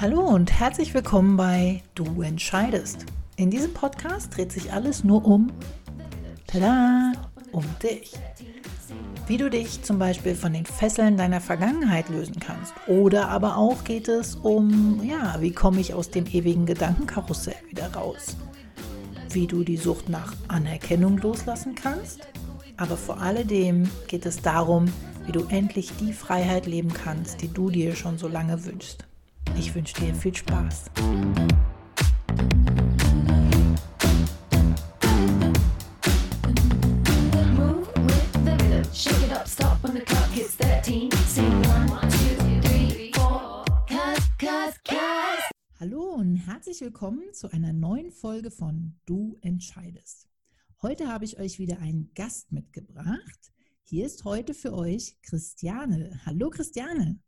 Hallo und herzlich willkommen bei Du entscheidest. In diesem Podcast dreht sich alles nur um, tada, um dich. Wie du dich zum Beispiel von den Fesseln deiner Vergangenheit lösen kannst. Oder aber auch geht es um, ja, wie komme ich aus dem ewigen Gedankenkarussell wieder raus? Wie du die Sucht nach Anerkennung loslassen kannst? Aber vor alledem geht es darum, wie du endlich die Freiheit leben kannst, die du dir schon so lange wünschst. Ich wünsche dir viel Spaß. Hallo und herzlich willkommen zu einer neuen Folge von Du entscheidest. Heute habe ich euch wieder einen Gast mitgebracht. Hier ist heute für euch Christiane. Hallo Christiane.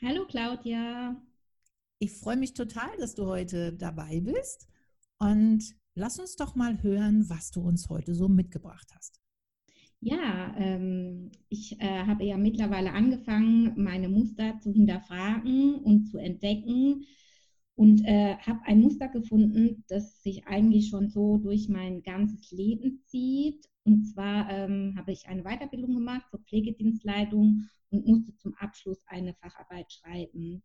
Hallo Claudia. Ich freue mich total, dass du heute dabei bist. Und lass uns doch mal hören, was du uns heute so mitgebracht hast. Ja, ähm, ich äh, habe ja mittlerweile angefangen, meine Muster zu hinterfragen und zu entdecken und äh, habe ein Muster gefunden, das sich eigentlich schon so durch mein ganzes Leben zieht. Und zwar ähm, habe ich eine Weiterbildung gemacht zur Pflegedienstleitung und musste zum Abschluss eine Facharbeit schreiben.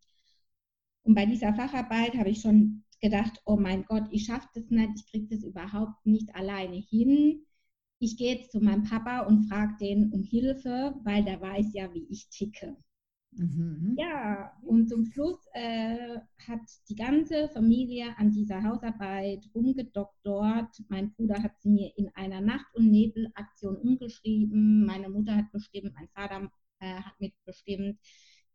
Und bei dieser Facharbeit habe ich schon gedacht, oh mein Gott, ich schaffe das nicht, ich kriege das überhaupt nicht alleine hin. Ich gehe jetzt zu meinem Papa und frage den um Hilfe, weil der weiß ja, wie ich ticke. Mhm. Ja, und zum Schluss äh, hat die ganze Familie an dieser Hausarbeit rumgedoktort. Mein Bruder hat sie mir in einer Nacht- und Nebelaktion umgeschrieben. Meine Mutter hat bestimmt, mein Vater äh, hat mitbestimmt.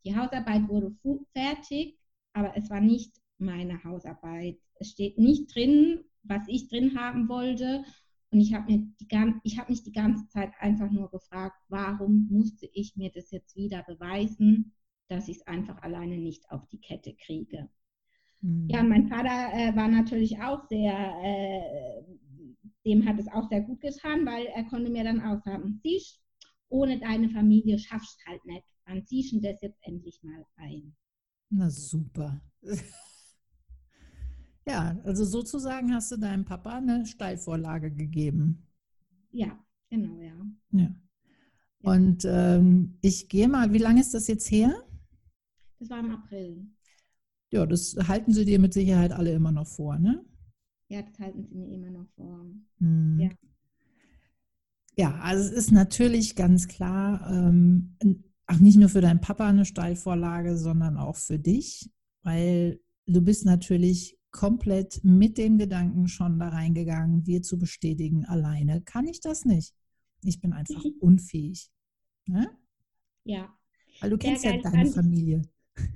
Die Hausarbeit wurde fertig aber es war nicht meine Hausarbeit. Es steht nicht drin, was ich drin haben wollte. Und ich habe hab mich die ganze Zeit einfach nur gefragt, warum musste ich mir das jetzt wieder beweisen, dass ich es einfach alleine nicht auf die Kette kriege. Mhm. Ja, mein Vater äh, war natürlich auch sehr, äh, dem hat es auch sehr gut getan, weil er konnte mir dann auch sagen, siehst, ohne deine Familie schaffst halt nicht. Dann ziehst du das jetzt endlich mal ein. Na super. Ja, also sozusagen hast du deinem Papa eine Steilvorlage gegeben. Ja, genau, ja. Ja. Und ähm, ich gehe mal, wie lange ist das jetzt her? Das war im April. Ja, das halten sie dir mit Sicherheit alle immer noch vor, ne? Ja, das halten sie mir immer noch vor. Hm. Ja. ja, also es ist natürlich ganz klar, ähm, Ach, nicht nur für deinen Papa eine Steilvorlage, sondern auch für dich, weil du bist natürlich komplett mit dem Gedanken schon da reingegangen, dir zu bestätigen, alleine kann ich das nicht. Ich bin einfach mhm. unfähig. Ne? Ja. Weil du sehr kennst ja deine Familie.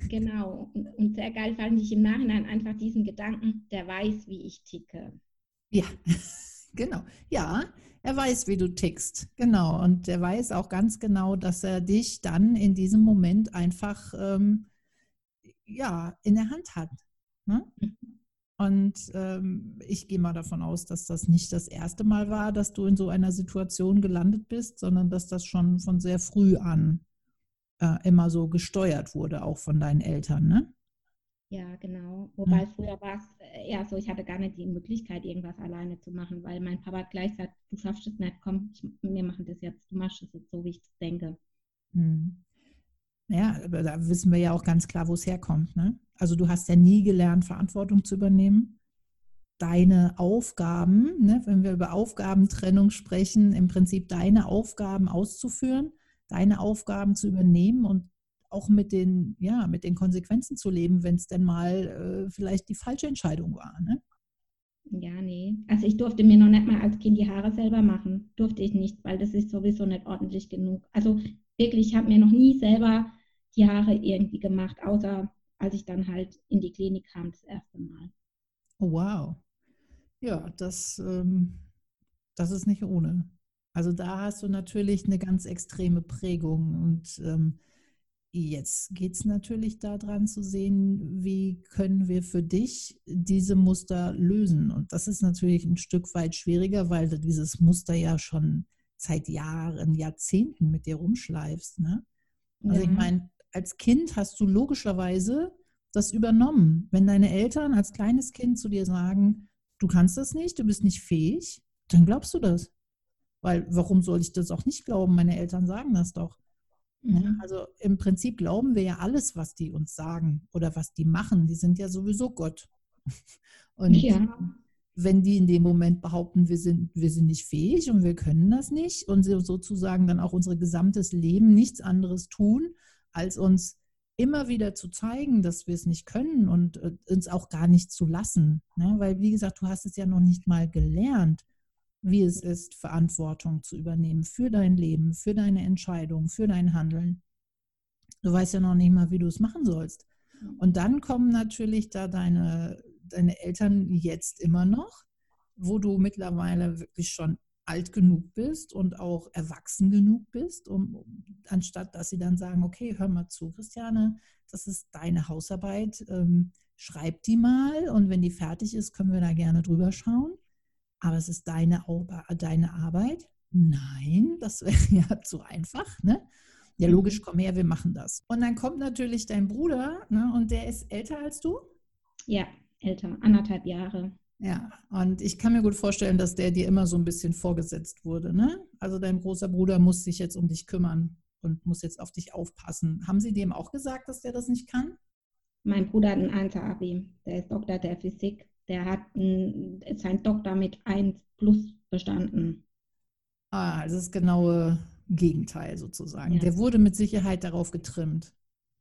Genau. Und sehr geil fand ich im Nachhinein einfach diesen Gedanken, der weiß, wie ich ticke. Ja, genau. Ja, er weiß, wie du tickst. Genau. Und er weiß auch ganz genau, dass er dich dann in diesem Moment einfach ähm, ja, in der Hand hat. Ne? Und ähm, ich gehe mal davon aus, dass das nicht das erste Mal war, dass du in so einer Situation gelandet bist, sondern dass das schon von sehr früh an äh, immer so gesteuert wurde, auch von deinen Eltern. Ne? Ja, genau. Wobei mhm. früher war es äh, eher so, ich hatte gar nicht die Möglichkeit, irgendwas alleine zu machen, weil mein Papa hat gleich gesagt, du schaffst es nicht, komm, ich, wir machen das jetzt, du machst es jetzt so, wie ich es denke. Mhm. Ja, aber da wissen wir ja auch ganz klar, wo es herkommt. Ne? Also du hast ja nie gelernt, Verantwortung zu übernehmen. Deine Aufgaben, ne, wenn wir über Aufgabentrennung sprechen, im Prinzip deine Aufgaben auszuführen, deine Aufgaben zu übernehmen und auch mit den, ja, mit den Konsequenzen zu leben, wenn es denn mal äh, vielleicht die falsche Entscheidung war. Ne? Ja, nee. Also ich durfte mir noch nicht mal als Kind die Haare selber machen. Durfte ich nicht, weil das ist sowieso nicht ordentlich genug. Also wirklich, ich habe mir noch nie selber die Haare irgendwie gemacht, außer als ich dann halt in die Klinik kam das erste Mal. Oh, wow. Ja, das, ähm, das ist nicht ohne. Also da hast du natürlich eine ganz extreme Prägung und ähm, Jetzt geht es natürlich daran zu sehen, wie können wir für dich diese Muster lösen. Und das ist natürlich ein Stück weit schwieriger, weil du dieses Muster ja schon seit Jahren, Jahrzehnten mit dir rumschleifst. Ne? Also ja. ich meine, als Kind hast du logischerweise das übernommen. Wenn deine Eltern als kleines Kind zu dir sagen, du kannst das nicht, du bist nicht fähig, dann glaubst du das. Weil warum soll ich das auch nicht glauben? Meine Eltern sagen das doch. Mhm. Also im Prinzip glauben wir ja alles, was die uns sagen oder was die machen. Die sind ja sowieso Gott. Und ja. wenn die in dem Moment behaupten, wir sind, wir sind nicht fähig und wir können das nicht und sozusagen dann auch unser gesamtes Leben nichts anderes tun, als uns immer wieder zu zeigen, dass wir es nicht können und äh, uns auch gar nicht zu lassen. Ne? Weil, wie gesagt, du hast es ja noch nicht mal gelernt, wie es ist, Verantwortung zu übernehmen für dein Leben, für deine Entscheidung, für dein Handeln. Du weißt ja noch nicht mal, wie du es machen sollst. Und dann kommen natürlich da deine, deine Eltern jetzt immer noch, wo du mittlerweile wirklich schon alt genug bist und auch erwachsen genug bist, um, um, anstatt dass sie dann sagen, okay, hör mal zu, Christiane, das ist deine Hausarbeit, ähm, schreib die mal und wenn die fertig ist, können wir da gerne drüber schauen. Aber es ist deine, deine Arbeit. Nein, das wäre ja zu einfach. Ne? Ja, mhm. logisch, komm her, wir machen das. Und dann kommt natürlich dein Bruder ne, und der ist älter als du? Ja, älter, anderthalb Jahre. Ja, und ich kann mir gut vorstellen, dass der dir immer so ein bisschen vorgesetzt wurde. Ne? Also dein großer Bruder muss sich jetzt um dich kümmern und muss jetzt auf dich aufpassen. Haben Sie dem auch gesagt, dass der das nicht kann? Mein Bruder hat ein 1er-Abi, der ist Doktor der Physik. Der hat sein Doktor mit 1 plus bestanden. Ah, das ist das genaue Gegenteil sozusagen. Ja. Der wurde mit Sicherheit darauf getrimmt,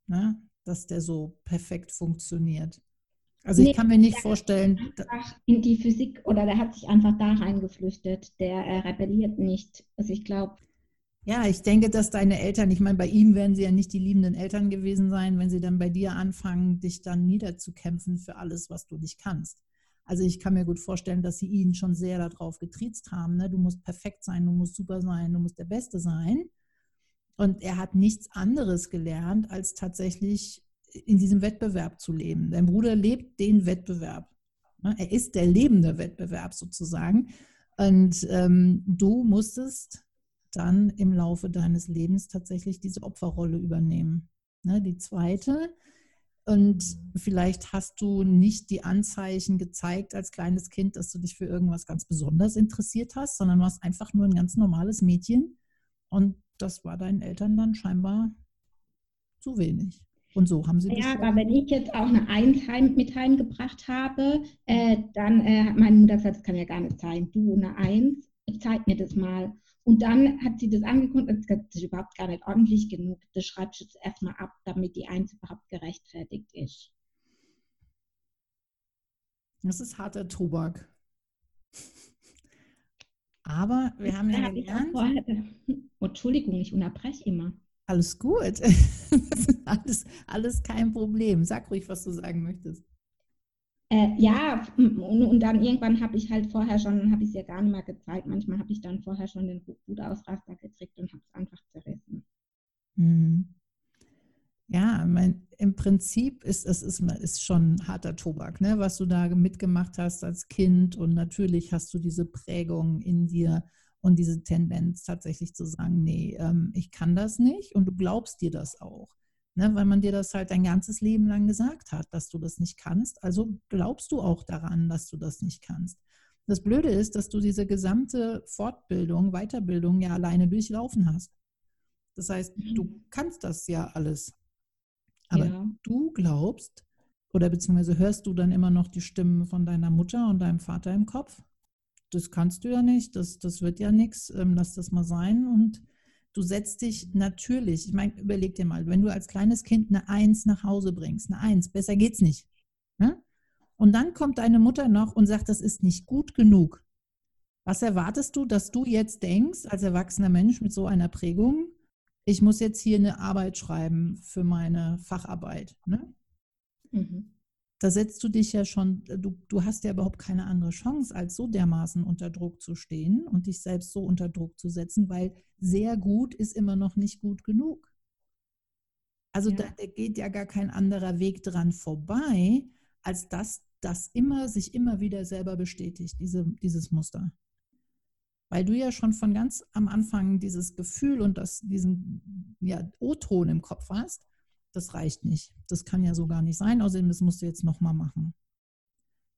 ne? dass der so perfekt funktioniert. Also nee, ich kann mir nicht vorstellen. In die Physik oder der hat sich einfach da reingeflüchtet. Der äh, rebelliert nicht. Also ich glaube. Ja, ich denke, dass deine Eltern, ich meine, bei ihm werden sie ja nicht die liebenden Eltern gewesen sein, wenn sie dann bei dir anfangen, dich dann niederzukämpfen für alles, was du nicht kannst. Also ich kann mir gut vorstellen, dass sie ihn schon sehr darauf getriezt haben. Ne? Du musst perfekt sein, du musst super sein, du musst der Beste sein. Und er hat nichts anderes gelernt, als tatsächlich in diesem Wettbewerb zu leben. Dein Bruder lebt den Wettbewerb. Ne? Er ist der lebende Wettbewerb sozusagen. Und ähm, du musstest dann im Laufe deines Lebens tatsächlich diese Opferrolle übernehmen. Ne? Die zweite, und vielleicht hast du nicht die Anzeichen gezeigt als kleines Kind, dass du dich für irgendwas ganz besonders interessiert hast, sondern warst einfach nur ein ganz normales Mädchen. Und das war deinen Eltern dann scheinbar zu wenig. Und so haben sie das. Ja, aber wenn ich jetzt auch eine Eins heim, mit heimgebracht habe, äh, dann äh, hat meine Mutter gesagt, das kann ja gar nicht sein. Du eine Eins, zeig mir das mal. Und dann hat sie das angeguckt und gesagt, das ist überhaupt gar nicht ordentlich genug. Das schreibst du jetzt erstmal ab, damit die Eins überhaupt gerechtfertigt ist. Das ist harter Tobak. Aber wir haben ja gelernt. Vorher, oh, Entschuldigung, ich unterbreche immer. Alles gut. alles, alles kein Problem. Sag ruhig, was du sagen möchtest. Äh, ja, und, und, dann irgendwann habe ich halt vorher schon, habe ich es ja gar nicht mehr gezeigt. Manchmal habe ich dann vorher schon den Wutausraster gekriegt und habe es einfach zerrissen. Mhm. Ja, mein, im Prinzip ist es ist, ist schon harter Tobak, ne, was du da mitgemacht hast als Kind. Und natürlich hast du diese Prägung in dir und diese Tendenz tatsächlich zu sagen, nee, ähm, ich kann das nicht und du glaubst dir das auch. Ne, weil man dir das halt dein ganzes Leben lang gesagt hat, dass du das nicht kannst. Also glaubst du auch daran, dass du das nicht kannst. Das Blöde ist, dass du diese gesamte Fortbildung, Weiterbildung ja alleine durchlaufen hast. Das heißt, du mhm. kannst das ja alles. Aber ja. du glaubst, oder beziehungsweise hörst du dann immer noch die Stimmen von deiner Mutter und deinem Vater im Kopf? das kannst du ja nicht, das, das wird ja nichts, ähm, lass das mal sein. Und du setzt dich natürlich, ich meine, überleg dir mal, wenn du als kleines Kind eine Eins nach Hause bringst, eine Eins, besser geht's nicht. Ne? Und dann kommt deine Mutter noch und sagt, das ist nicht gut genug. Was erwartest du, dass du jetzt denkst, als erwachsener Mensch mit so einer Prägung, ich muss jetzt hier eine Arbeit schreiben für meine Facharbeit. Ne? Mhm da setzt du dich ja schon, äh, du, du hast ja überhaupt keine andere Chance, als so dermaßen unter Druck zu stehen und dich selbst so unter Druck zu setzen, weil sehr gut ist immer noch nicht gut genug. Also ja. da, da geht ja gar kein anderer Weg dran vorbei, als dass das immer sich immer wieder selber bestätigt, diese, dieses Muster. Weil du ja schon von ganz am Anfang dieses Gefühl und das, diesen ja, O-Ton im Kopf hast, das reicht nicht. Das kann ja so gar nicht sein. Außerdem, das musst du jetzt nochmal machen.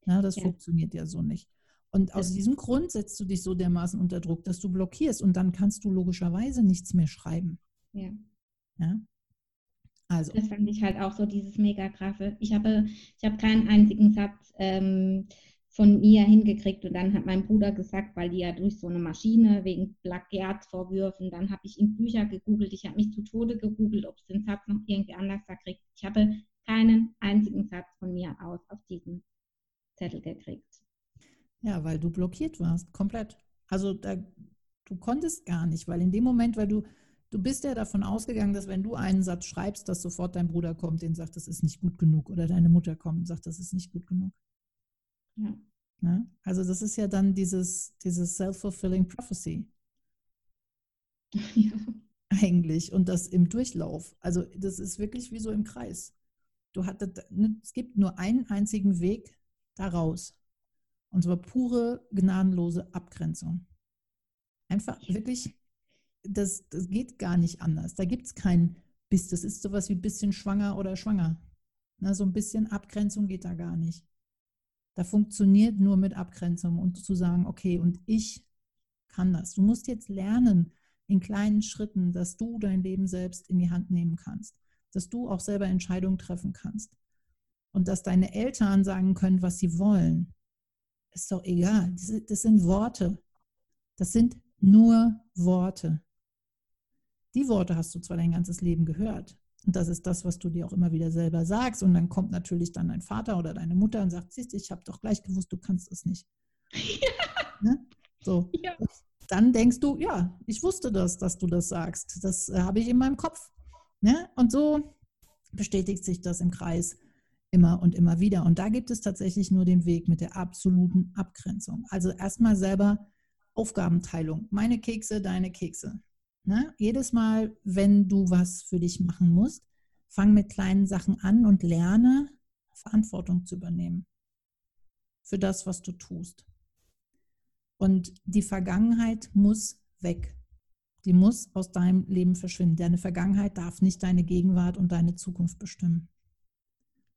Ja, das ja. funktioniert ja so nicht. Und aus diesem Grund setzt du dich so dermaßen unter Druck, dass du blockierst und dann kannst du logischerweise nichts mehr schreiben. Ja. ja? Also. Das fand ich halt auch so dieses mega krasse. Ich habe, ich habe keinen einzigen Satz ähm, von mir hingekriegt und dann hat mein Bruder gesagt, weil die ja durch so eine Maschine wegen Plagiatsvorwürfen, dann habe ich in Bücher gegoogelt, ich habe mich zu Tode gegoogelt, ob es den Satz noch irgendwie anders da kriegt. Ich habe keinen einzigen Satz von mir aus auf diesen Zettel gekriegt. Ja, weil du blockiert warst, komplett. Also da, du konntest gar nicht, weil in dem Moment, weil du, du bist ja davon ausgegangen, dass wenn du einen Satz schreibst, dass sofort dein Bruder kommt, den sagt, das ist nicht gut genug, oder deine Mutter kommt und sagt, das ist nicht gut genug. Ja. Ne? Also das ist ja dann dieses, dieses Self-Fulfilling Prophecy. Ja. Eigentlich. Und das im Durchlauf. Also das ist wirklich wie so im Kreis. Du hattest, ne, es gibt nur einen einzigen Weg daraus. Und zwar pure, gnadenlose Abgrenzung. Einfach wirklich, das, das geht gar nicht anders. Da gibt es kein bis, das ist sowas wie bisschen schwanger oder schwanger. Na, so ein bisschen Abgrenzung geht da gar nicht. Da funktioniert nur mit Abgrenzung und zu sagen, okay, und ich kann das. Du musst jetzt lernen in kleinen Schritten, dass du dein Leben selbst in die Hand nehmen kannst, dass du auch selber Entscheidungen treffen kannst und dass deine Eltern sagen können, was sie wollen. Ist doch egal. Das sind Worte. Das sind nur Worte. Die Worte hast du zwar dein ganzes Leben gehört, und das ist das, was du dir auch immer wieder selber sagst. Und dann kommt natürlich dann dein Vater oder deine Mutter und sagt, siehst du, ich habe doch gleich gewusst, du kannst es nicht. Ja. Ne? So. Ja. Dann denkst du, ja, ich wusste das, dass du das sagst. Das äh, habe ich in meinem Kopf. Ne? Und so bestätigt sich das im Kreis immer und immer wieder. Und da gibt es tatsächlich nur den Weg mit der absoluten Abgrenzung. Also erstmal selber Aufgabenteilung. Meine Kekse, deine Kekse. Ne? Jedes Mal, wenn du was für dich machen musst, fang mit kleinen Sachen an und lerne, Verantwortung zu übernehmen für das, was du tust. Und die Vergangenheit muss weg. Die muss aus deinem Leben verschwinden. Deine Vergangenheit darf nicht deine Gegenwart und deine Zukunft bestimmen.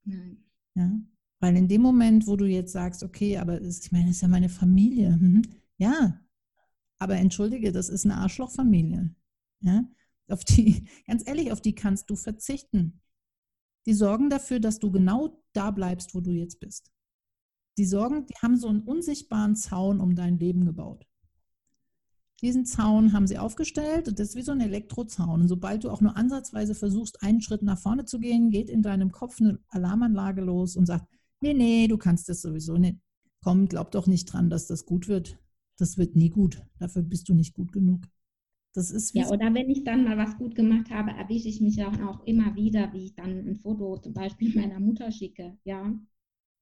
Nein. Ja? Weil in dem Moment, wo du jetzt sagst, okay, aber ich meine, das ist ja meine Familie. Mhm. Ja, aber entschuldige, das ist eine Arschlochfamilie. Ja? Auf die, ganz ehrlich, auf die kannst du verzichten. Die sorgen dafür, dass du genau da bleibst, wo du jetzt bist. Die sorgen, die haben so einen unsichtbaren Zaun um dein Leben gebaut. Diesen Zaun haben sie aufgestellt und das ist wie so ein Elektrozaun. Und sobald du auch nur ansatzweise versuchst, einen Schritt nach vorne zu gehen, geht in deinem Kopf eine Alarmanlage los und sagt, nee, nee, du kannst das sowieso nicht. Komm, glaub doch nicht dran, dass das gut wird das wird nie gut. Dafür bist du nicht gut genug. Das ist ja, oder wenn ich dann mal was gut gemacht habe, erwische ich mich auch immer wieder, wie ich dann ein Foto zum Beispiel meiner Mutter schicke. Ja.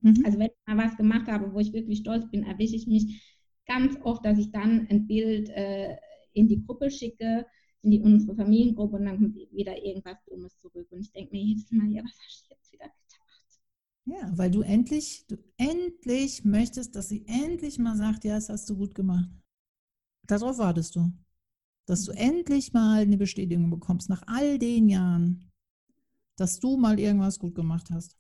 Mhm. Also wenn ich mal was gemacht habe, wo ich wirklich stolz bin, erwische ich mich ganz oft, dass ich dann ein Bild äh, in die Gruppe schicke, in die, unsere Familiengruppe und dann kommt wieder irgendwas Dummes zurück. Und ich denke mir jedes Mal, ja, was hast du jetzt wieder? Ja, weil du endlich, du endlich möchtest, dass sie endlich mal sagt, ja, das hast du gut gemacht. Darauf wartest du. Dass du endlich mal eine Bestätigung bekommst, nach all den Jahren, dass du mal irgendwas gut gemacht hast.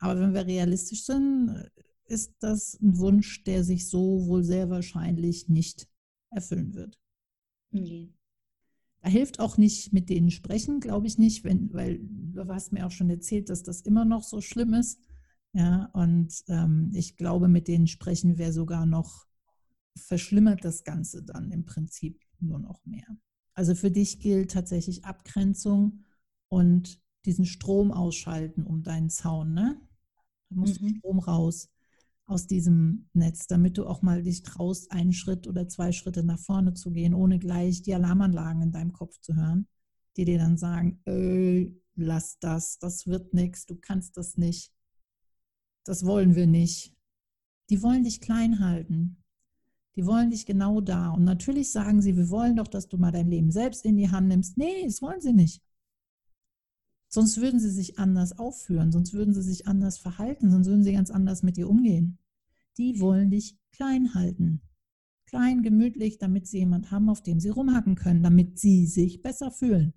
Aber wenn wir realistisch sind, ist das ein Wunsch, der sich so wohl sehr wahrscheinlich nicht erfüllen wird. Nee. Da hilft auch nicht mit denen sprechen, glaube ich nicht, wenn, weil du hast mir auch schon erzählt, dass das immer noch so schlimm ist. Ja, und ähm, ich glaube, mit denen sprechen wäre sogar noch, verschlimmert das Ganze dann im Prinzip nur noch mehr. Also für dich gilt tatsächlich Abgrenzung und diesen Strom ausschalten um deinen Zaun, ne? Da muss mhm. Strom raus aus diesem Netz, damit du auch mal dich traust, einen Schritt oder zwei Schritte nach vorne zu gehen, ohne gleich die Alarmanlagen in deinem Kopf zu hören, die dir dann sagen, äh, lass das, das wird nichts, du kannst das nicht, das wollen wir nicht. Die wollen dich klein halten. Die wollen dich genau da. Und natürlich sagen sie, wir wollen doch, dass du mal dein Leben selbst in die Hand nimmst. Nee, das wollen sie nicht. Sonst würden sie sich anders aufführen, sonst würden sie sich anders verhalten, sonst würden sie ganz anders mit dir umgehen. Die wollen dich klein halten. Klein, gemütlich, damit sie jemand haben, auf dem sie rumhacken können, damit sie sich besser fühlen.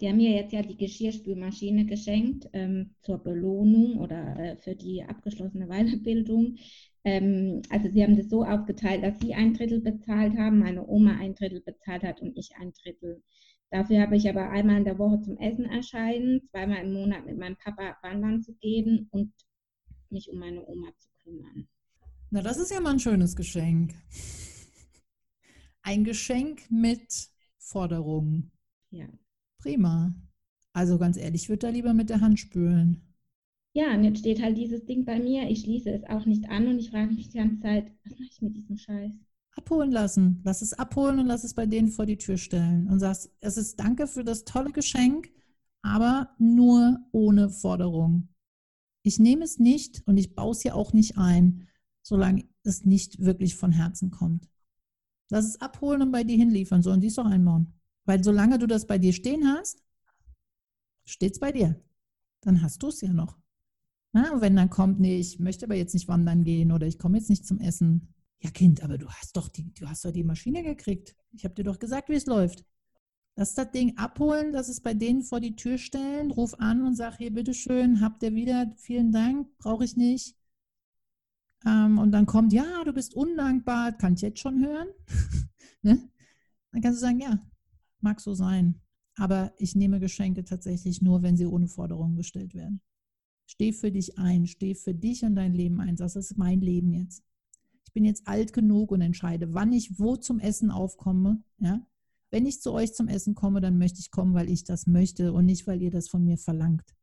Die haben mir jetzt ja die Geschirrspülmaschine geschenkt ähm, zur Belohnung oder äh, für die abgeschlossene Weiterbildung. Ähm, also sie haben das so aufgeteilt, dass sie ein Drittel bezahlt haben, meine Oma ein Drittel bezahlt hat und ich ein Drittel. Dafür habe ich aber einmal in der Woche zum Essen erscheinen, zweimal im Monat mit meinem Papa wandern zu gehen und mich um meine Oma zu kümmern. Na, das ist ja mal ein schönes Geschenk. Ein Geschenk mit Forderungen. Ja. Prima. Also ganz ehrlich, ich würde da lieber mit der Hand spülen. Ja, und jetzt steht halt dieses Ding bei mir. Ich schließe es auch nicht an und ich frage mich die ganze Zeit, was mache ich mit diesem Scheiß? Abholen lassen. Lass es abholen und lass es bei denen vor die Tür stellen. Und sagst, es ist danke für das tolle Geschenk, aber nur ohne Forderung. Ich nehme es nicht und ich baue es hier auch nicht ein, solange es nicht wirklich von Herzen kommt. Lass es abholen und bei dir hinliefern. So, und dies doch einbauen. Weil solange du das bei dir stehen hast, steht es bei dir. Dann hast du es ja noch. Na, und wenn dann kommt, nee, ich möchte aber jetzt nicht wandern gehen oder ich komme jetzt nicht zum Essen. Ja, Kind, aber du hast doch die, du hast doch die Maschine gekriegt. Ich habe dir doch gesagt, wie es läuft. Lass das Ding abholen, lass es bei denen vor die Tür stellen, ruf an und sag hier, bitteschön, habt ihr wieder, vielen Dank, brauche ich nicht. Ähm, und dann kommt, ja, du bist undankbar, kann ich jetzt schon hören. ne? Dann kannst du sagen, ja, mag so sein. Aber ich nehme Geschenke tatsächlich nur, wenn sie ohne Forderungen gestellt werden. Steh für dich ein, steh für dich und dein Leben ein. Das ist mein Leben jetzt. Ich bin jetzt alt genug und entscheide, wann ich wo zum Essen aufkomme. Ja? Wenn ich zu euch zum Essen komme, dann möchte ich kommen, weil ich das möchte und nicht, weil ihr das von mir verlangt.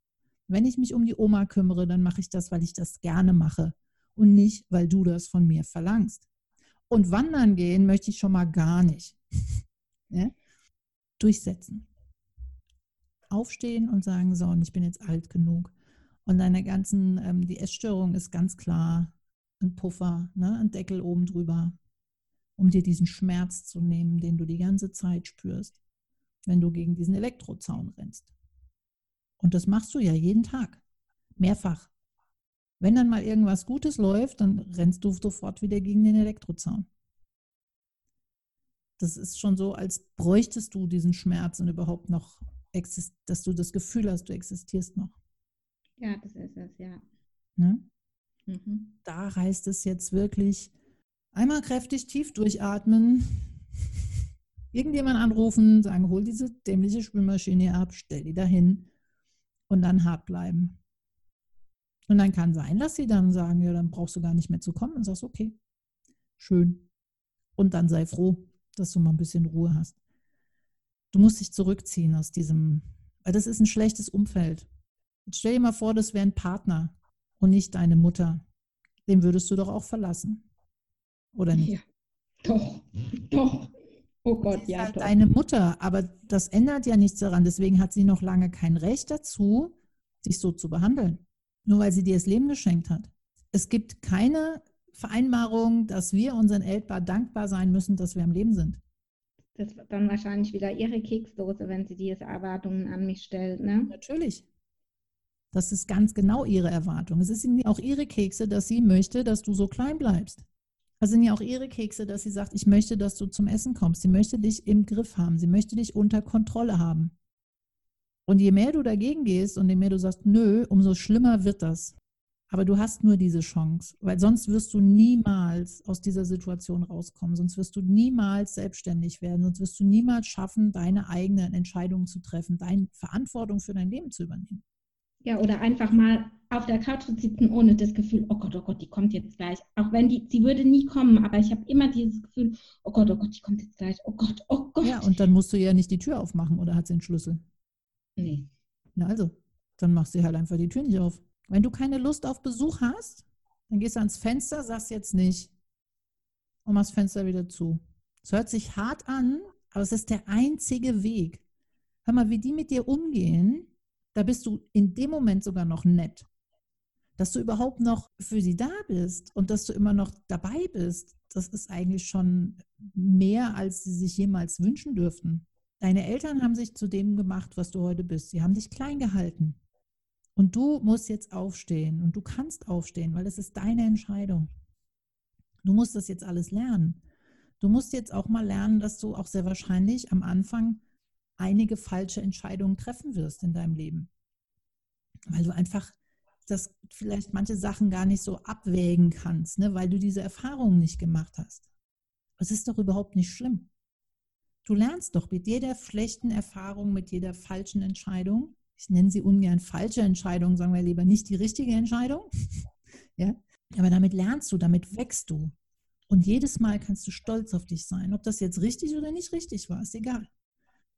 Wenn ich mich um die Oma kümmere, dann mache ich das, weil ich das gerne mache und nicht, weil du das von mir verlangst. Und wandern gehen möchte ich schon mal gar nicht. ja? Durchsetzen. Aufstehen und sagen, so, und ich bin jetzt alt genug. Und deine ganzen, ähm, die Essstörung ist ganz klar ein Puffer, ne? ein Deckel oben drüber, um dir diesen Schmerz zu nehmen, den du die ganze Zeit spürst, wenn du gegen diesen Elektrozaun rennst. Und das machst du ja jeden Tag, mehrfach. Wenn dann mal irgendwas Gutes läuft, dann rennst du sofort wieder gegen den Elektrozaun. Das ist schon so, als bräuchtest du diesen Schmerz und überhaupt noch, dass du das Gefühl hast, du existierst noch. Ja, das ist es, ja. Ne? Mhm. Da heißt es jetzt wirklich, einmal kräftig tief durchatmen, irgendjemand anrufen, sagen, hol diese dämliche Spülmaschine ab, stell die dahin und dann hart bleiben. Und dann kann sein, dass sie dann sagen, ja, dann brauchst du gar nicht mehr zu kommen und sagst, okay, schön. Und dann sei froh, dass du mal ein bisschen Ruhe hast. Du musst dich zurückziehen aus diesem, weil das ist ein schlechtes Umfeld. Jetzt stell dir mal vor, das wäre ein Partner und nicht deine Mutter. Den würdest du doch auch verlassen. Oder nicht? Ja, doch, doch. Oh Gott, ja. Halt doch. deine Mutter, aber das ändert ja nichts daran. Deswegen hat sie noch lange kein Recht dazu, dich so zu behandeln nur weil sie dir das Leben geschenkt hat. Es gibt keine Vereinbarung, dass wir unseren Eltern dankbar sein müssen, dass wir am Leben sind. Das wird dann wahrscheinlich wieder ihre Keksdose, wenn sie diese Erwartungen an mich stellt, ne? Natürlich. Das ist ganz genau ihre Erwartung. Es sind auch ihre Kekse, dass sie möchte, dass du so klein bleibst. Es sind ja auch ihre Kekse, dass sie sagt, ich möchte, dass du zum Essen kommst. Sie möchte dich im Griff haben. Sie möchte dich unter Kontrolle haben. Und je mehr du dagegen gehst und je mehr du sagst, nö, umso schlimmer wird das. Aber du hast nur diese Chance, weil sonst wirst du niemals aus dieser Situation rauskommen, sonst wirst du niemals selbstständig werden, sonst wirst du niemals schaffen, deine eigenen Entscheidungen zu treffen, deine Verantwortung für dein Leben zu übernehmen. Ja, oder einfach mal auf der Couch zu sitzen ohne das Gefühl, oh Gott, oh Gott, die kommt jetzt gleich. Auch wenn die, sie würde nie kommen, aber ich habe immer dieses Gefühl, oh Gott, oh Gott, die kommt jetzt gleich, oh Gott, oh Gott. Ja, und dann musst du ja nicht die Tür aufmachen oder hat sie den Schlüssel. Nee. Na also, dann machst du halt einfach die Tür nicht auf. Wenn du keine Lust auf Besuch hast, dann gehst du ans Fenster, sagst jetzt nicht und machst das Fenster wieder zu. Es hört sich hart an, aber es ist der einzige Weg. Hör mal, wie die mit dir umgehen, da bist du in dem Moment sogar noch nett. Dass du überhaupt noch für sie da bist und dass du immer noch dabei bist, das ist eigentlich schon mehr, als sie sich jemals wünschen dürften. Deine Eltern haben sich zu dem gemacht, was du heute bist. Sie haben dich klein gehalten. Und du musst jetzt aufstehen und du kannst aufstehen, weil es ist deine Entscheidung. Du musst das jetzt alles lernen. Du musst jetzt auch mal lernen, dass du auch sehr wahrscheinlich am Anfang einige falsche Entscheidungen treffen wirst in deinem Leben. Weil du einfach das vielleicht manche Sachen gar nicht so abwägen kannst, ne? weil du diese Erfahrungen nicht gemacht hast. Das ist doch überhaupt nicht schlimm. Du lernst doch mit jeder schlechten Erfahrung, mit jeder falschen Entscheidung, ich nenne sie ungern falsche Entscheidung, sagen wir lieber nicht die richtige Entscheidung, ja, aber damit lernst du, damit wächst du. Und jedes Mal kannst du stolz auf dich sein. Ob das jetzt richtig oder nicht richtig war, ist egal.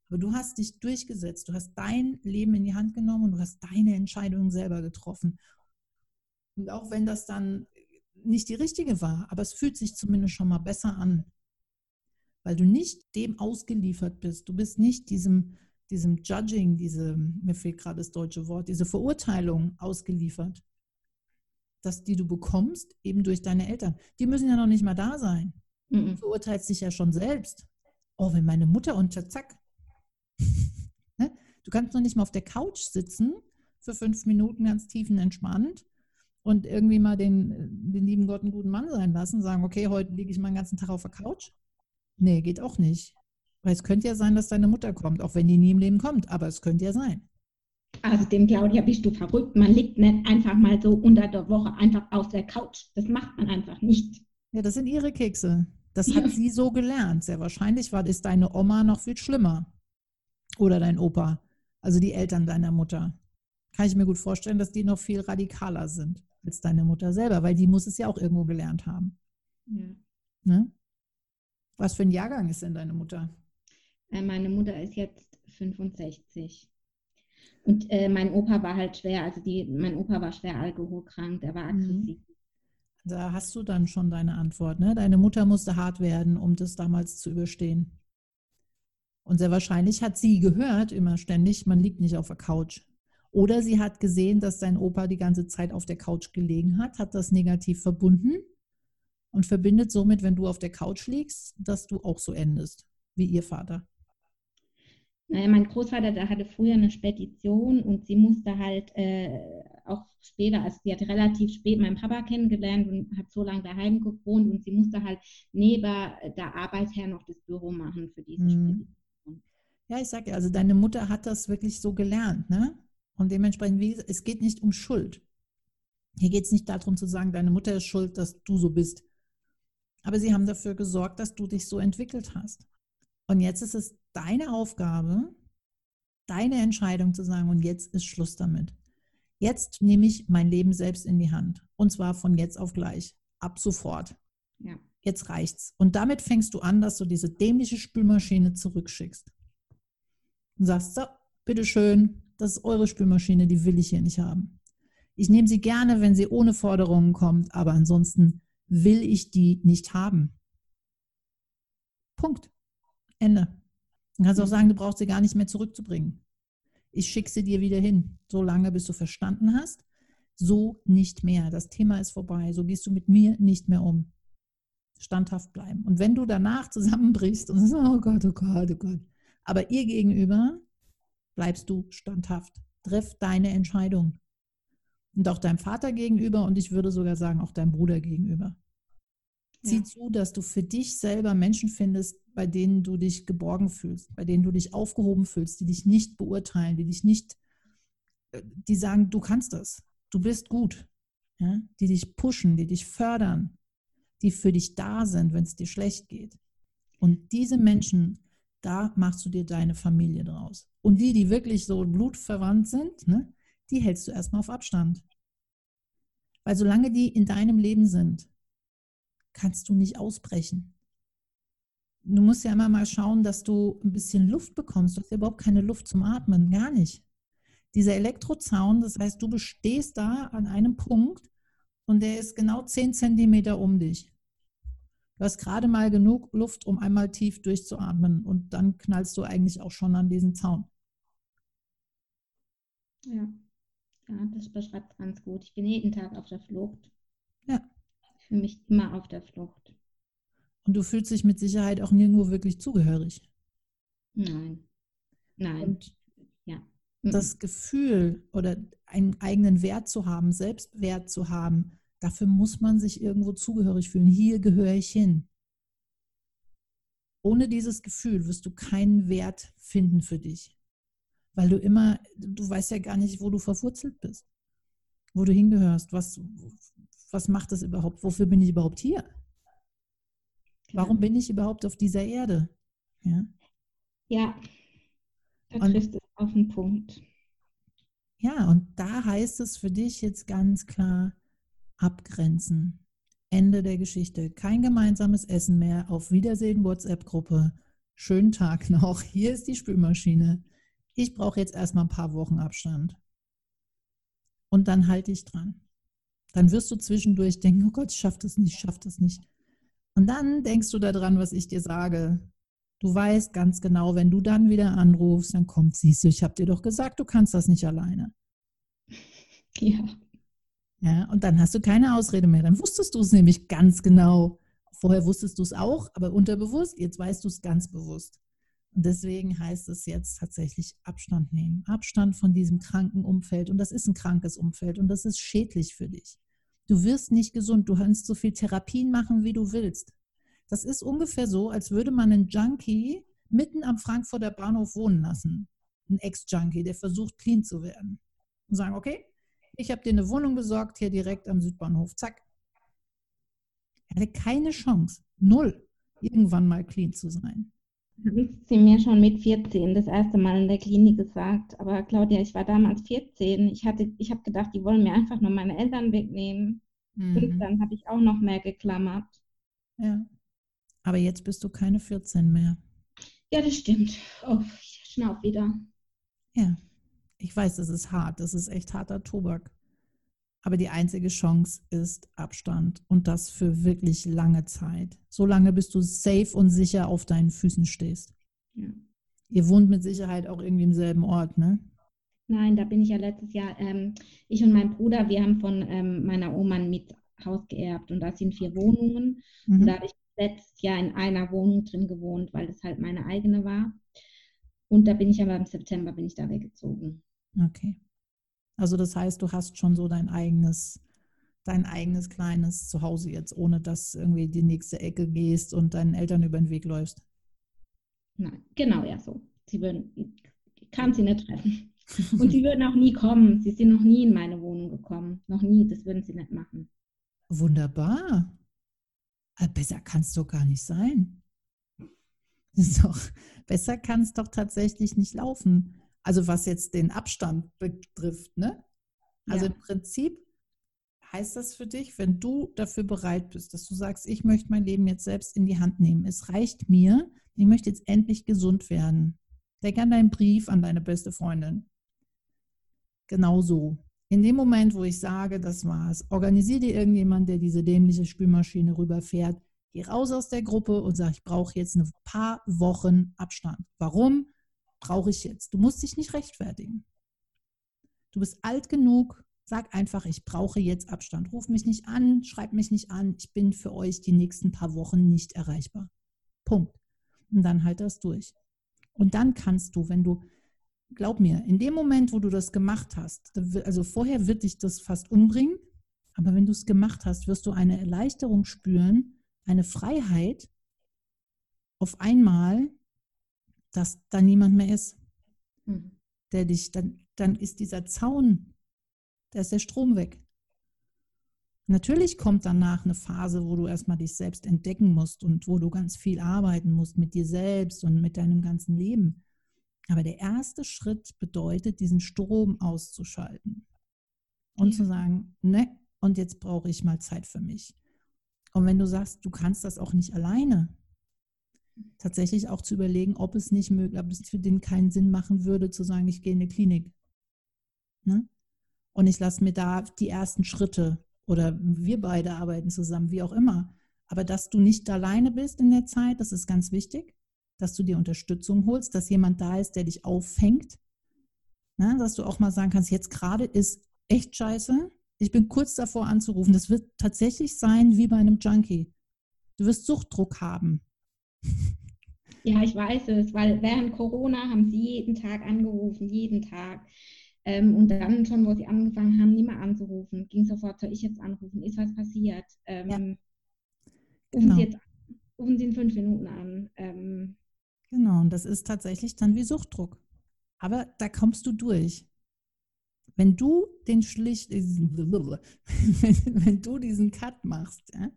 Aber du hast dich durchgesetzt, du hast dein Leben in die Hand genommen und du hast deine Entscheidungen selber getroffen. Und auch wenn das dann nicht die richtige war, aber es fühlt sich zumindest schon mal besser an, weil du nicht dem ausgeliefert bist. Du bist nicht diesem, diesem Judging, diese, mir fehlt gerade das deutsche Wort, diese Verurteilung ausgeliefert, dass die du bekommst eben durch deine Eltern. Die müssen ja noch nicht mal da sein. Mhm. Du verurteilst dich ja schon selbst. Oh, wenn meine Mutter unter zack? Du kannst noch nicht mal auf der Couch sitzen für fünf Minuten ganz tiefenentspannt und irgendwie mal den, den lieben Gott einen guten Mann sein lassen, sagen, okay, heute liege ich mal den ganzen Tag auf der Couch. Nee, geht auch nicht. Weil es könnte ja sein, dass deine Mutter kommt, auch wenn die nie im Leben kommt, aber es könnte ja sein. Also dem Claudia bist du verrückt. Man liegt nicht einfach mal so unter der Woche einfach auf der Couch. Das macht man einfach nicht. Ja, das sind ihre Kekse. Das hat ja. sie so gelernt. Sehr wahrscheinlich war ist deine Oma noch viel schlimmer. Oder dein Opa, also die Eltern deiner Mutter. Kann ich mir gut vorstellen, dass die noch viel radikaler sind als deine Mutter selber, weil die muss es ja auch irgendwo gelernt haben. Ja. Ne? Was für ein Jahrgang ist denn deine Mutter? Äh, meine Mutter ist jetzt 65. Und äh, mein Opa war halt schwer, also die, mein Opa war schwer alkoholkrank, der war mhm. aggressiv. Da hast du dann schon deine Antwort. Ne? Deine Mutter musste hart werden, um das damals zu überstehen. Und sehr wahrscheinlich hat sie gehört, immer ständig, man liegt nicht auf der Couch. Oder sie hat gesehen, dass dein Opa die ganze Zeit auf der Couch gelegen hat, hat das negativ verbunden und verbindet somit, wenn du auf der Couch liegst, dass du auch so endest, wie ihr Vater. Naja, mein Großvater, der hatte früher eine Spedition und sie musste halt äh, auch später, also sie hat relativ spät meinen Papa kennengelernt und hat so lange daheim gewohnt und sie musste halt neben der Arbeit her noch das Büro machen für diese mhm. Spedition. Ja, ich sage ja, also deine Mutter hat das wirklich so gelernt, ne? Und dementsprechend, wie gesagt, es geht nicht um Schuld. Hier geht es nicht darum zu sagen, deine Mutter ist schuld, dass du so bist. Aber sie haben dafür gesorgt, dass du dich so entwickelt hast. Und jetzt ist es deine Aufgabe, deine Entscheidung zu sagen, und jetzt ist Schluss damit. Jetzt nehme ich mein Leben selbst in die Hand. Und zwar von jetzt auf gleich. Ab sofort. Ja. Jetzt reicht's. Und damit fängst du an, dass du diese dämliche Spülmaschine zurückschickst und sagst, so, bitteschön, das ist eure Spülmaschine, die will ich hier nicht haben. Ich nehme sie gerne, wenn sie ohne Forderungen kommt, aber ansonsten will ich die nicht haben. Punkt. Ende. Du kannst auch sagen, du brauchst sie gar nicht mehr zurückzubringen. Ich schicke sie dir wieder hin, so lange, bis du verstanden hast. So nicht mehr. Das Thema ist vorbei. So gehst du mit mir nicht mehr um. Standhaft bleiben. Und wenn du danach zusammenbrichst und sagst, oh Gott, oh Gott, oh Gott, aber ihr gegenüber bleibst du standhaft. Triff deine Entscheidung. Und auch deinem Vater gegenüber und ich würde sogar sagen, auch deinem Bruder gegenüber. Ja. Sieh zu, dass du für dich selber Menschen findest, bei denen du dich geborgen fühlst, bei denen du dich aufgehoben fühlst, die dich nicht beurteilen, die dich nicht, äh, die sagen, du kannst das, du bist gut, ja? die dich pushen, die dich fördern, die für dich da sind, wenn es dir schlecht geht. Und diese Menschen da machst du dir deine Familie draus. Und die, die wirklich so blutverwandt sind, ne, die hältst du erstmal auf Abstand. Weil solange die in deinem Leben sind, kannst du nicht ausbrechen. Du musst ja immer mal schauen, dass du ein bisschen Luft bekommst. Du hast ja überhaupt keine Luft zum Atmen, gar nicht. Dieser Elektrozaun, das heißt, du bestehst da an einem Punkt und der ist genau 10 Zentimeter um dich. Du hast gerade mal genug Luft, um einmal tief durchzuatmen und dann knallst du eigentlich auch schon an diesen Zaun. Ja, ja das beschreibt ganz gut. Ich bin jeden Tag auf der Flucht. Ja. Fühle mich immer auf der Flucht. Und du fühlst dich mit Sicherheit auch nirgendwo wirklich zugehörig. Nein. Nein. Und ja. Das Gefühl oder einen eigenen Wert zu haben, Selbstwert zu haben, Dafür muss man sich irgendwo zugehörig fühlen. Hier gehöre ich hin. ohne dieses Gefühl wirst du keinen Wert finden für dich. Weil du immer, du weißt ja gar nicht, wo du verwurzelt bist, wo du hingehörst, was, was macht das überhaupt, wofür bin ich überhaupt hier? Warum bin ich überhaupt auf dieser Erde? Ja, ja da trifft es auf den Punkt. Ja, und da heißt es für dich jetzt ganz klar abgrenzen. Ende der Geschichte. Kein gemeinsames Essen mehr. Auf Wiedersehen, WhatsApp-Gruppe. Schönen Tag noch. Hier ist die Spülmaschine. Ich brauche jetzt erstmal ein paar Wochen Abstand. Und dann halte ich dran. Dann wirst du zwischendurch denken, oh Gott, ich schaffe das nicht, ich schaffe das nicht. Und dann denkst du daran, was ich dir sage. Du weißt ganz genau, wenn du dann wieder anrufst, dann kommt, siehst du, ich habe dir doch gesagt, du kannst das nicht alleine. Ja. Ja, und dann hast du keine Ausrede mehr. Dann wusstest du es nämlich ganz genau. Vorher wusstest du es auch, aber unterbewusst. Jetzt weißt du es ganz bewusst. Und deswegen heißt es jetzt tatsächlich Abstand nehmen. Abstand von diesem kranken Umfeld. Und das ist ein krankes Umfeld und das ist schädlich für dich. Du wirst nicht gesund. Du kannst so viel Therapien machen, wie du willst. Das ist ungefähr so, als würde man einen Junkie mitten am Frankfurter Bahnhof wohnen lassen. Ein Ex-Junkie, der versucht, clean zu werden. Und sagen, okay, ich habe dir eine Wohnung besorgt, hier direkt am Südbahnhof. Zack. Er hatte keine Chance, null, irgendwann mal clean zu sein. Haben Sie mir schon mit 14 das erste Mal in der Klinik gesagt. Aber Claudia, ich war damals 14. Ich, ich habe gedacht, die wollen mir einfach nur meine Eltern wegnehmen. Mhm. Und dann habe ich auch noch mehr geklammert. Ja. Aber jetzt bist du keine 14 mehr. Ja, das stimmt. Oh, ich schnauf wieder. Ja, ich weiß, das ist hart. Das ist echt harter Tobak. Aber die einzige Chance ist Abstand und das für wirklich lange Zeit. So lange, bis du safe und sicher auf deinen Füßen stehst. Ja. Ihr wohnt mit Sicherheit auch irgendwie im selben Ort, ne? Nein, da bin ich ja letztes Jahr, ähm, ich und mein Bruder, wir haben von ähm, meiner Oma ein Miethaus geerbt und da sind vier Wohnungen. Mhm. Und da habe ich letztes Jahr in einer Wohnung drin gewohnt, weil das halt meine eigene war. Und da bin ich aber im September bin ich da weggezogen. Okay. Also das heißt, du hast schon so dein eigenes, dein eigenes kleines Zuhause jetzt, ohne dass irgendwie die nächste Ecke gehst und deinen Eltern über den Weg läufst. Nein, genau ja so. Sie würden, ich kann sie nicht treffen. Und sie würden auch nie kommen. Sie sind noch nie in meine Wohnung gekommen. Noch nie, das würden sie nicht machen. Wunderbar. Ah, besser kann es doch gar nicht sein. Doch, besser kann es doch tatsächlich nicht laufen. Also was jetzt den Abstand betrifft, ne? Also ja. im Prinzip heißt das für dich, wenn du dafür bereit bist, dass du sagst, ich möchte mein Leben jetzt selbst in die Hand nehmen. Es reicht mir, ich möchte jetzt endlich gesund werden. Denk an deinen Brief an deine beste Freundin. Genauso. In dem Moment, wo ich sage, das war's, organisiere dir irgendjemand, der diese dämliche Spülmaschine rüberfährt, geh raus aus der Gruppe und sag, ich brauche jetzt ein paar Wochen Abstand. Warum brauche ich jetzt? Du musst dich nicht rechtfertigen. Du bist alt genug, sag einfach, ich brauche jetzt Abstand. Ruf mich nicht an, schreib mich nicht an, ich bin für euch die nächsten paar Wochen nicht erreichbar. Punkt. Und dann halt das durch. Und dann kannst du, wenn du glaub mir, in dem Moment, wo du das gemacht hast, also vorher wird dich das fast umbringen, aber wenn du es gemacht hast, wirst du eine Erleichterung spüren, eine Freiheit auf einmal, dass da niemand mehr ist, mhm. der dich, dann, dann ist dieser Zaun, da ist der Strom weg. Natürlich kommt danach eine Phase, wo du erstmal dich selbst entdecken musst und wo du ganz viel arbeiten musst mit dir selbst und mit deinem ganzen Leben. Aber der erste Schritt bedeutet, diesen Strom auszuschalten und ja. zu sagen, ne, und jetzt brauche ich mal Zeit für mich. Und wenn du sagst, du kannst das auch nicht alleine, tatsächlich auch zu überlegen, ob es nicht möglich, ob es für den keinen Sinn machen würde, zu sagen, ich gehe in eine Klinik. Ne? Und ich lasse mir da die ersten Schritte oder wir beide arbeiten zusammen, wie auch immer. Aber dass du nicht alleine bist in der Zeit, das ist ganz wichtig dass du dir Unterstützung holst, dass jemand da ist, der dich auffängt. Na, dass du auch mal sagen kannst, jetzt gerade ist echt scheiße. Ich bin kurz davor anzurufen. Das wird tatsächlich sein wie bei einem Junkie. Du wirst Suchtdruck haben. Ja, ich weiß es, weil während Corona haben sie jeden Tag angerufen, jeden Tag. Ähm, und dann schon, wo sie angefangen haben, nie mehr anzurufen, ging sofort, soll ich jetzt anrufen? Ist was passiert? Ähm, ja. Genau. jetzt rufen Sie in fünf Minuten an. Ähm, genau, und das ist tatsächlich dann wie Suchtdruck. Aber da kommst du durch. Wenn du den schlicht, wenn du diesen Cut machst, ja,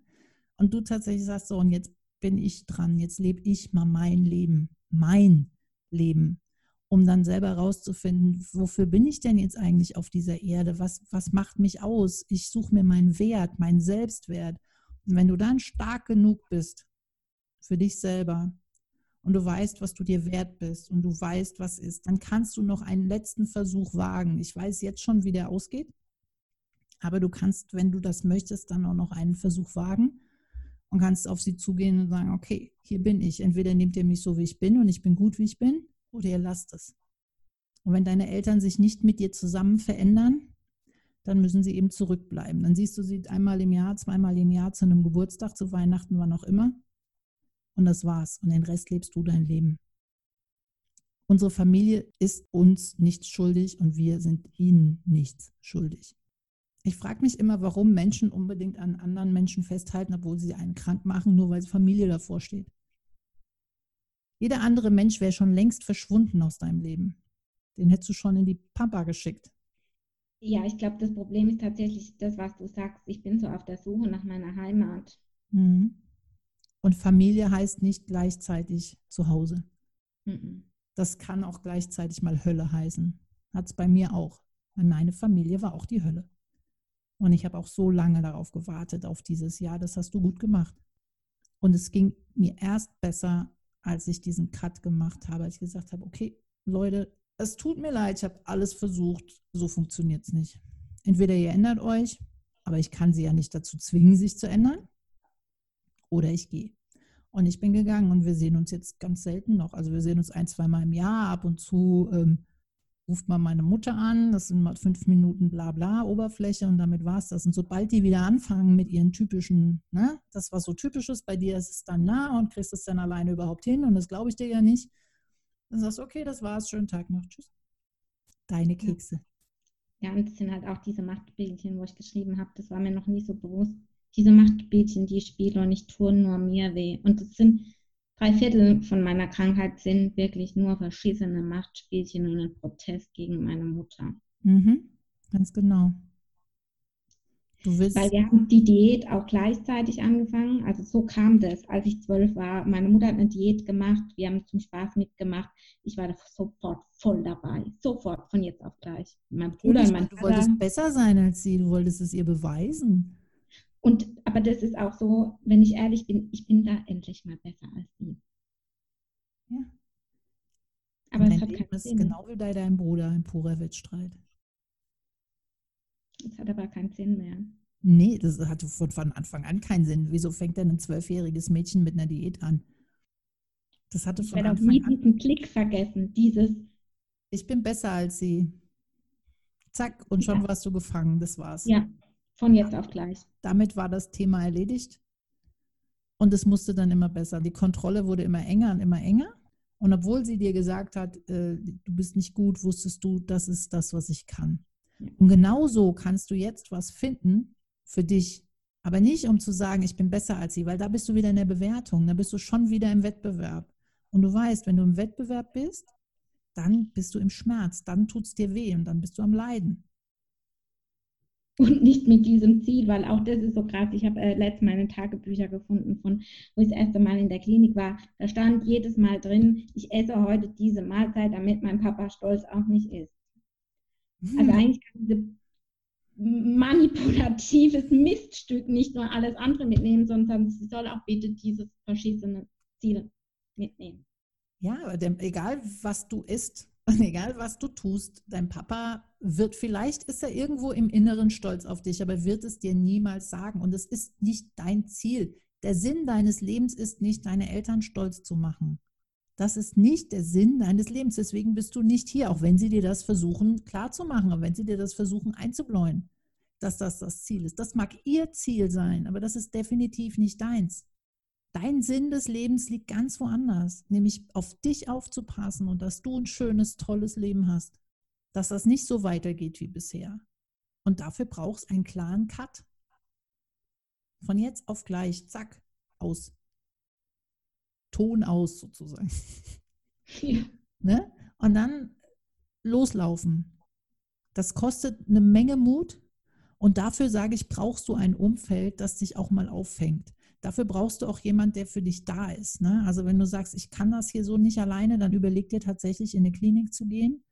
und du tatsächlich sagst, so, und jetzt bin ich dran, jetzt lebe ich mal mein Leben, mein Leben, um dann selber rauszufinden, wofür bin ich denn jetzt eigentlich auf dieser Erde? Was, was macht mich aus? Ich suche mir meinen Wert, meinen Selbstwert. Und wenn du dann stark genug bist für dich selber und du weißt, was du dir wert bist und du weißt, was ist, dann kannst du noch einen letzten Versuch wagen. Ich weiß jetzt schon, wie der ausgeht, aber du kannst, wenn du das möchtest, dann auch noch einen Versuch wagen und kannst auf sie zugehen und sagen, okay, hier bin ich. Entweder nehmt ihr mich so, wie ich bin und ich bin gut, wie ich bin, oder ihr lasst es. Und wenn deine Eltern sich nicht mit dir zusammen verändern, dann müssen sie eben zurückbleiben. Dann siehst du sie einmal im Jahr, zweimal im Jahr zu einem Geburtstag, zu Weihnachten, wann auch immer. Und das war's. Und den Rest lebst du dein Leben. Unsere Familie ist uns nichts schuldig und wir sind ihnen nichts schuldig. Ich frage mich immer, warum Menschen unbedingt an anderen Menschen festhalten, obwohl sie einen krank machen, nur weil Familie davor steht. Jeder andere Mensch wäre schon längst verschwunden aus deinem Leben. Den hättest du schon in die Pampa geschickt. Ja, ich glaube, das Problem ist tatsächlich das, was du sagst. Ich bin so auf der Suche nach meiner Heimat. Mhm. Und Familie heißt nicht gleichzeitig zu Hause. Mhm. Das kann auch gleichzeitig mal Hölle heißen. Hat es bei mir auch. Meine Familie war auch die Hölle. Und ich habe auch so lange darauf gewartet, auf dieses Jahr. Das hast du gut gemacht. Und es ging mir erst besser, als ich diesen Cut gemacht habe, als ich gesagt habe, okay, Leute, es tut mir leid, ich habe alles versucht, so funktioniert es nicht. Entweder ihr ändert euch, aber ich kann sie ja nicht dazu zwingen, sich zu ändern, oder ich gehe. Und ich bin gegangen und wir sehen uns jetzt ganz selten noch. Also wir sehen uns ein, zweimal im Jahr, ab und zu ähm, ruft man meine Mutter an, das sind mal fünf Minuten bla bla Oberfläche und damit war es das. Und sobald die wieder anfangen mit ihren typischen, ne, das was so typisches bei dir ist, ist dann nah und kriegst es dann alleine überhaupt hin und das glaube ich dir ja nicht. Dann sagst du, okay, das war's, schönen Tag noch, tschüss. Deine Kekse. Ja, und das sind halt auch diese Machtbildchen, wo ich geschrieben habe, das war mir noch nie so bewusst. Diese Machtbildchen, die ich spiele und ich tue nur mir weh. Und das sind Drei Viertel von meiner Krankheit sind wirklich nur verschissene Machtspielchen und ein Protest gegen meine Mutter. Mhm, ganz genau. Weil wir haben die Diät auch gleichzeitig angefangen. Also so kam das, als ich zwölf war. Meine Mutter hat eine Diät gemacht. Wir haben zum Spaß mitgemacht. Ich war sofort voll dabei. Sofort, von jetzt auf gleich. Mein Bruder und mein Du wolltest besser sein als sie. Du wolltest es ihr beweisen. Und aber das ist auch so, wenn ich ehrlich bin, ich bin da endlich mal besser als sie. Ja. Aber es hat Leben ist Sinn. genau wie bei deinem Bruder ein purer Wettstreit. Es hat aber keinen Sinn mehr. Nee, das hatte von, Anfang an keinen Sinn. Wieso fängt denn ein zwölfjähriges Mädchen mit einer Diät an? Das hatte von Anfang an. Ich werde auch nie diesen Klick vergessen, dieses. Ich bin besser als sie. Zack, und schon ja. warst du gefangen, das war's. Ja, von jetzt auf gleich. Damit war das Thema erledigt. Und es musste dann immer besser. Die Kontrolle wurde immer enger und immer enger. Und obwohl sie dir gesagt hat, äh, du bist nicht gut, wusstest du, das ist das, was ich kann. Und genauso kannst du jetzt was finden für dich. Aber nicht, um zu sagen, ich bin besser als sie, weil da bist du wieder in der Bewertung. Da bist du schon wieder im Wettbewerb. Und du weißt, wenn du im Wettbewerb bist, dann bist du im Schmerz, dann tut es dir weh und dann bist du am Leiden und nicht mit diesem Ziel, weil auch das ist so krass. Ich habe äh, letztes Mal Tagebücher gefunden, von wo ich das erste Mal in der Klinik war. Da stand jedes Mal drin, ich esse heute diese Mahlzeit, damit mein Papa stolz auf mich ist. Mhm. Also eigentlich kann diese manipulatives Miststück nicht nur alles andere mitnehmen, sondern sie soll auch bitte dieses verschissene Ziel mitnehmen. Ja, egal was du isst, und egal, was du tust, dein Papa wird, vielleicht ist er irgendwo im Inneren stolz auf dich, aber wird es dir niemals sagen. Und es ist nicht dein Ziel. Der Sinn deines Lebens ist nicht, deine Eltern stolz zu machen. Das ist nicht der Sinn deines Lebens. Deswegen bist du nicht hier, auch wenn sie dir das versuchen klarzumachen, und wenn sie dir das versuchen einzubläuen, dass das das Ziel ist. Das mag ihr Ziel sein, aber das ist definitiv nicht deins. Dein Sinn des Lebens liegt ganz woanders, nämlich auf dich aufzupassen und dass du ein schönes, tolles Leben hast, dass das nicht so weitergeht wie bisher. Und dafür brauchst du einen klaren Cut. Von jetzt auf gleich, zack, aus. Ton aus sozusagen. Ja. Ne? Und dann loslaufen. Das kostet eine Menge Mut. Und dafür sage ich, brauchst du ein Umfeld, das dich auch mal auffängt. Dafür brauchst du auch jemand, der für dich da ist. Ne? Also wenn du sagst, ich kann das hier so nicht alleine, dann überleg dir tatsächlich in eine Klinik zu gehen,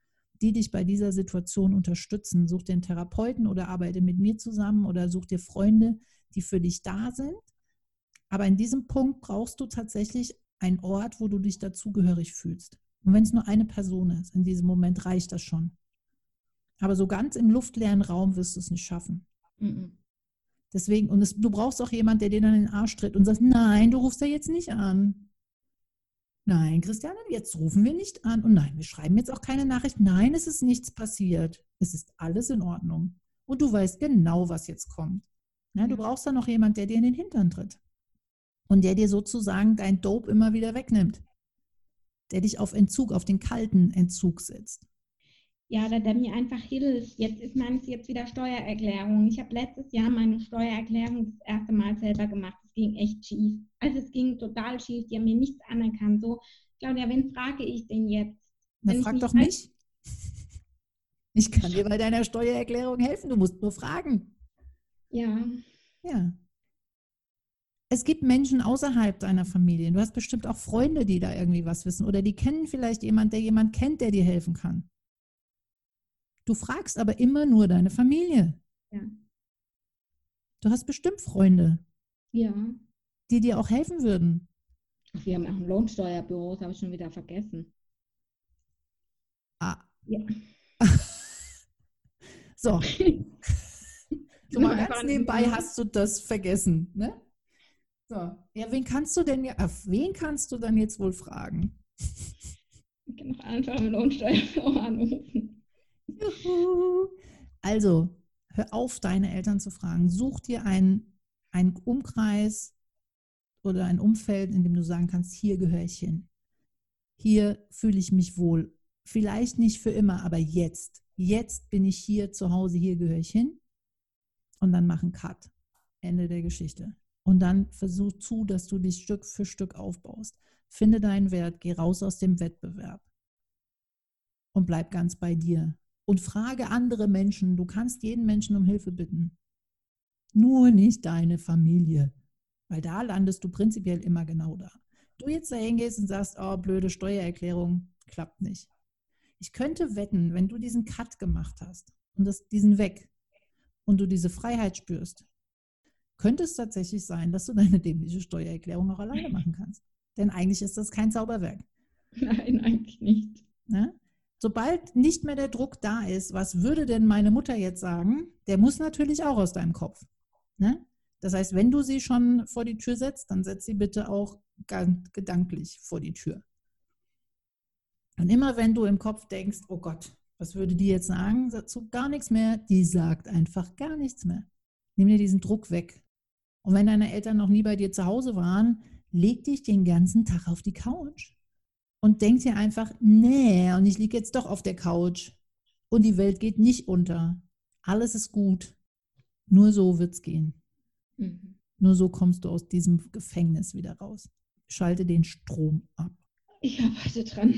die dich bei dieser Situation unterstützen. Such dir einen Therapeuten oder arbeite mit mir zusammen oder such dir Freunde, die für dich da sind. Aber in diesem Punkt brauchst du tatsächlich einen Ort, wo du dich dazugehörig fühlst. Und wenn es nur eine Person ist, in diesem Moment reicht das schon. Aber so ganz im luftleeren Raum wirst du es nicht schaffen. Mhm. Deswegen, und es, du brauchst auch jemanden, der dir dann in den Arsch tritt und sagt, nein, du rufst ja jetzt nicht an. Nein, Christiane, jetzt rufen wir nicht an. Und nein, wir schreiben jetzt auch keine Nachricht. Nein, es ist nichts passiert. Es ist alles in Ordnung. Und du weißt genau, was jetzt kommt. Ja, du brauchst dann noch jemanden, der dir in den Hintern tritt. Und der dir sozusagen dein Dope immer wieder wegnimmt. Der dich auf Entzug, auf den kalten Entzug setzt ja, der, der mir einfach hilft. Jetzt ist meines jetzt wieder Steuererklärung. Ich habe letztes Jahr meine Steuererklärung das erste Mal selber gemacht. Es ging echt schief. Also es ging total schief. Die haben mir nichts anerkannt. So, Claudia, wen frage ich denn jetzt? Na, frag doch mich. Ich kann dir bei deiner Steuererklärung helfen. Du musst nur fragen. Ja. Ja. Es gibt Menschen außerhalb deiner Familie. Du hast bestimmt auch Freunde, die da irgendwie was wissen. Oder die kennen vielleicht jemanden, der jemand kennt, der dir helfen kann. Du fragst aber immer nur deine Familie. Ja. Du hast bestimmt Freunde. Ja. Die dir auch helfen würden. Wir haben auch ein Lohnsteuerbüro, das habe ich schon wieder vergessen. Ah. Ja. so. so mal ganz nebenbei hast du das vergessen, ne? So. Ja, wen kannst du denn, auf wen kannst du dann jetzt wohl fragen? Ich kann doch einfach im Lohnsteuerbüro anrufen. Juhu. Also, hör auf, deine Eltern zu fragen. Such dir einen, einen Umkreis oder ein Umfeld, in dem du sagen kannst, hier gehöre ich hin. Hier fühle ich mich wohl. Vielleicht nicht für immer, aber jetzt. Jetzt bin ich hier zu Hause, hier gehöre ich hin. Und dann mach einen Cut. Ende der Geschichte. Und dann versuch zu, dass du dich Stück für Stück aufbaust. Finde deinen Wert, geh raus aus dem Wettbewerb und bleib ganz bei dir und frage andere Menschen. Du kannst jeden Menschen um Hilfe bitten. Nur nicht deine Familie, weil da landest du prinzipiell immer genau da. Du jetzt da hingehst und sagst, oh, blöde Steuererklärung, klappt nicht. Ich könnte wetten, wenn du diesen Cut gemacht hast und das, diesen weg und du diese Freiheit spürst, könnte es tatsächlich sein, dass du deine dämliche Steuererklärung auch alleine machen kannst. Denn eigentlich ist das kein Zauberwerk. Nein, eigentlich nicht. Ne? Sobald nicht mehr der Druck da ist, was würde denn meine Mutter jetzt sagen, der muss natürlich auch aus deinem Kopf. Ne? Das heißt, wenn du sie schon vor die Tür setzt, dann setz sie bitte auch gedanklich vor die Tür. Und immer wenn du im Kopf denkst, oh Gott, was würde die jetzt sagen, dazu gar nichts mehr, die sagt einfach gar nichts mehr. Nimm dir diesen Druck weg. Und wenn deine Eltern noch nie bei dir zu Hause waren, leg dich den ganzen Tag auf die Couch und denkt dir einfach, nee, und ich liege jetzt doch auf der Couch und die Welt geht nicht unter. Alles ist gut. Nur so wird es gehen. Mhm. Nur so kommst du aus diesem Gefängnis wieder raus. Schalte den Strom ab. Ich arbeite dran.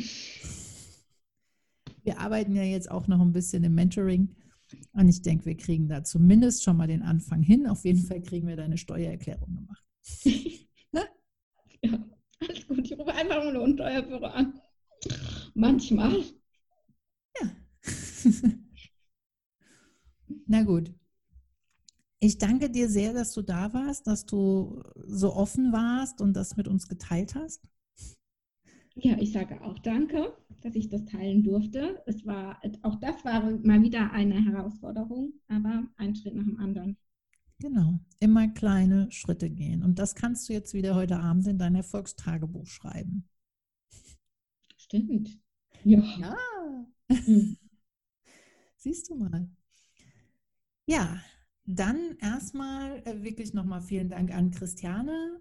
Wir arbeiten ja jetzt auch noch ein bisschen im Mentoring. Und ich denke, wir kriegen da zumindest schon mal den Anfang hin. Auf jeden Fall kriegen wir deine Steuererklärung gemacht. ja. Alles gut, ich rufe einfach ein Steuerbüro an. Manchmal. Ja. Na gut. Ich danke dir sehr, dass du da warst, dass du so offen warst und das mit uns geteilt hast. Ja, ich sage auch danke, dass ich das teilen durfte. Es war, auch das war mal wieder eine Herausforderung, aber ein Schritt nach dem anderen. Genau, immer kleine Schritte gehen. Und das kannst du jetzt wieder heute Abend in dein Erfolgstagebuch schreiben. Stimmt. Ja. ja. Mhm. Siehst du mal. Ja, dann erstmal äh, wirklich nochmal vielen Dank an Christiane.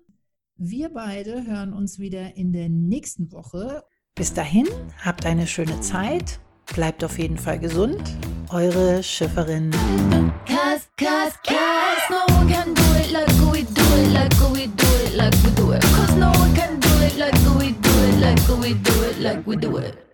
Wir beide hören uns wieder in der nächsten Woche. Bis dahin, habt eine schöne Zeit, bleibt auf jeden Fall gesund. Eure Schifferin. Cause, cause, cause no one can do it like we do it, like we do it, like we do it. Cause no one can do it like we do it, like we do it, like we do it.